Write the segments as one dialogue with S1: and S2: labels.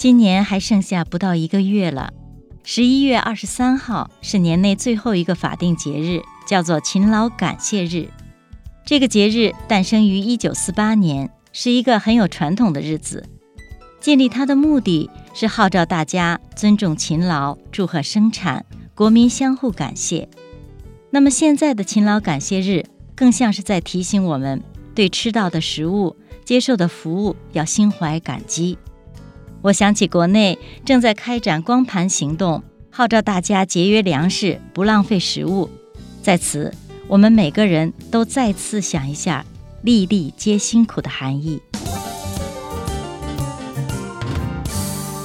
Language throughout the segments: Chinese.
S1: 今年还剩下不到一个月了。十一月二十三号是年内最后一个法定节日，叫做勤劳感谢日。这个节日诞生于一九四八年，是一个很有传统的日子。建立它的目的是号召大家尊重勤劳，祝贺生产，国民相互感谢。那么现在的勤劳感谢日，更像是在提醒我们，对吃到的食物、接受的服务要心怀感激。我想起国内正在开展光盘行动，号召大家节约粮食，不浪费食物。在此，我们每个人都再次想一下“粒粒皆辛苦”的含义。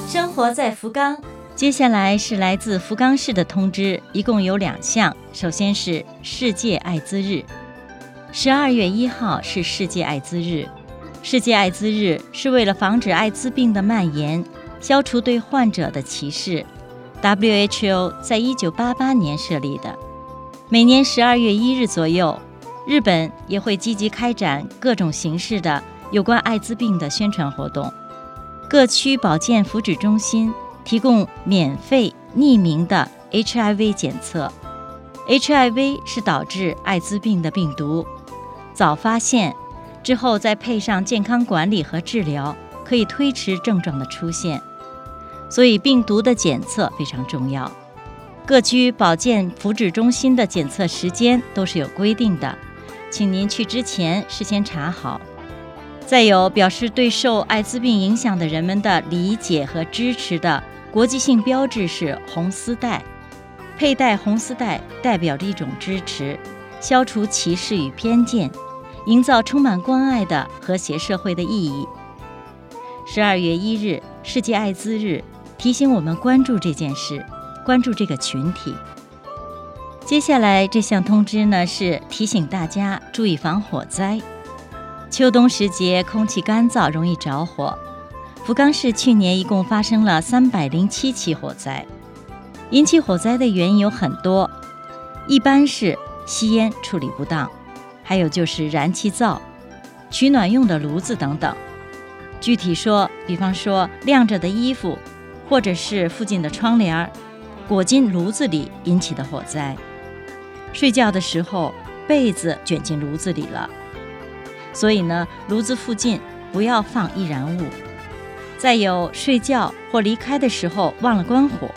S1: 生活在福冈，接下来是来自福冈市的通知，一共有两项。首先是世界艾滋日，十二月一号是世界艾滋日。世界艾滋日是为了防止艾滋病的蔓延，消除对患者的歧视。WHO 在一九八八年设立的。每年十二月一日左右，日本也会积极开展各种形式的有关艾滋病的宣传活动。各区保健福祉中心提供免费匿名的 HIV 检测。HIV 是导致艾滋病的病毒，早发现之后再配上健康管理和治疗，可以推迟症状的出现。所以病毒的检测非常重要。各区保健福祉中心的检测时间都是有规定的，请您去之前事先查好。再有表示对受艾滋病影响的人们的理解和支持的国际性标志是红丝带，佩戴红丝带代表着一种支持，消除歧视与偏见，营造充满关爱的和谐社会的意义。十二月一日，世界艾滋日，提醒我们关注这件事，关注这个群体。接下来这项通知呢，是提醒大家注意防火灾。秋冬时节，空气干燥，容易着火。福冈市去年一共发生了三百零七起火灾，引起火灾的原因有很多，一般是吸烟处理不当，还有就是燃气灶、取暖用的炉子等等。具体说，比方说晾着的衣服，或者是附近的窗帘儿裹进炉子里引起的火灾。睡觉的时候，被子卷进炉子里了。所以呢，炉子附近不要放易燃物。再有，睡觉或离开的时候忘了关火。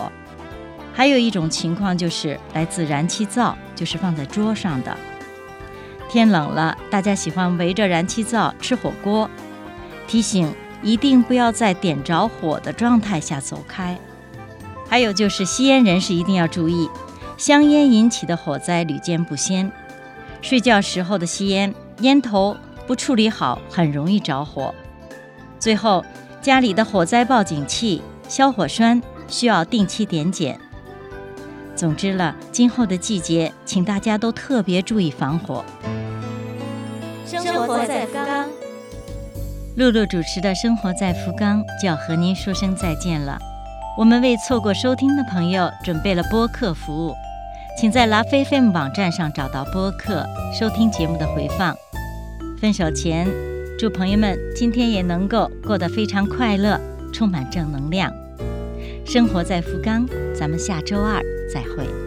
S1: 还有一种情况就是来自燃气灶，就是放在桌上的。天冷了，大家喜欢围着燃气灶吃火锅，提醒一定不要在点着火的状态下走开。还有就是吸烟人士一定要注意，香烟引起的火灾屡见不鲜。睡觉时候的吸烟，烟头。不处理好，很容易着火。最后，家里的火灾报警器、消火栓需要定期点检。总之了，今后的季节，请大家都特别注意防火。
S2: 生活在福冈，
S1: 露露主持的《生活在福冈》就要和您说声再见了。我们为错过收听的朋友准备了播客服务，请在拉菲 FM 网站上找到播客，收听节目的回放。分手前，祝朋友们今天也能够过得非常快乐，充满正能量。生活在福冈，咱们下周二再会。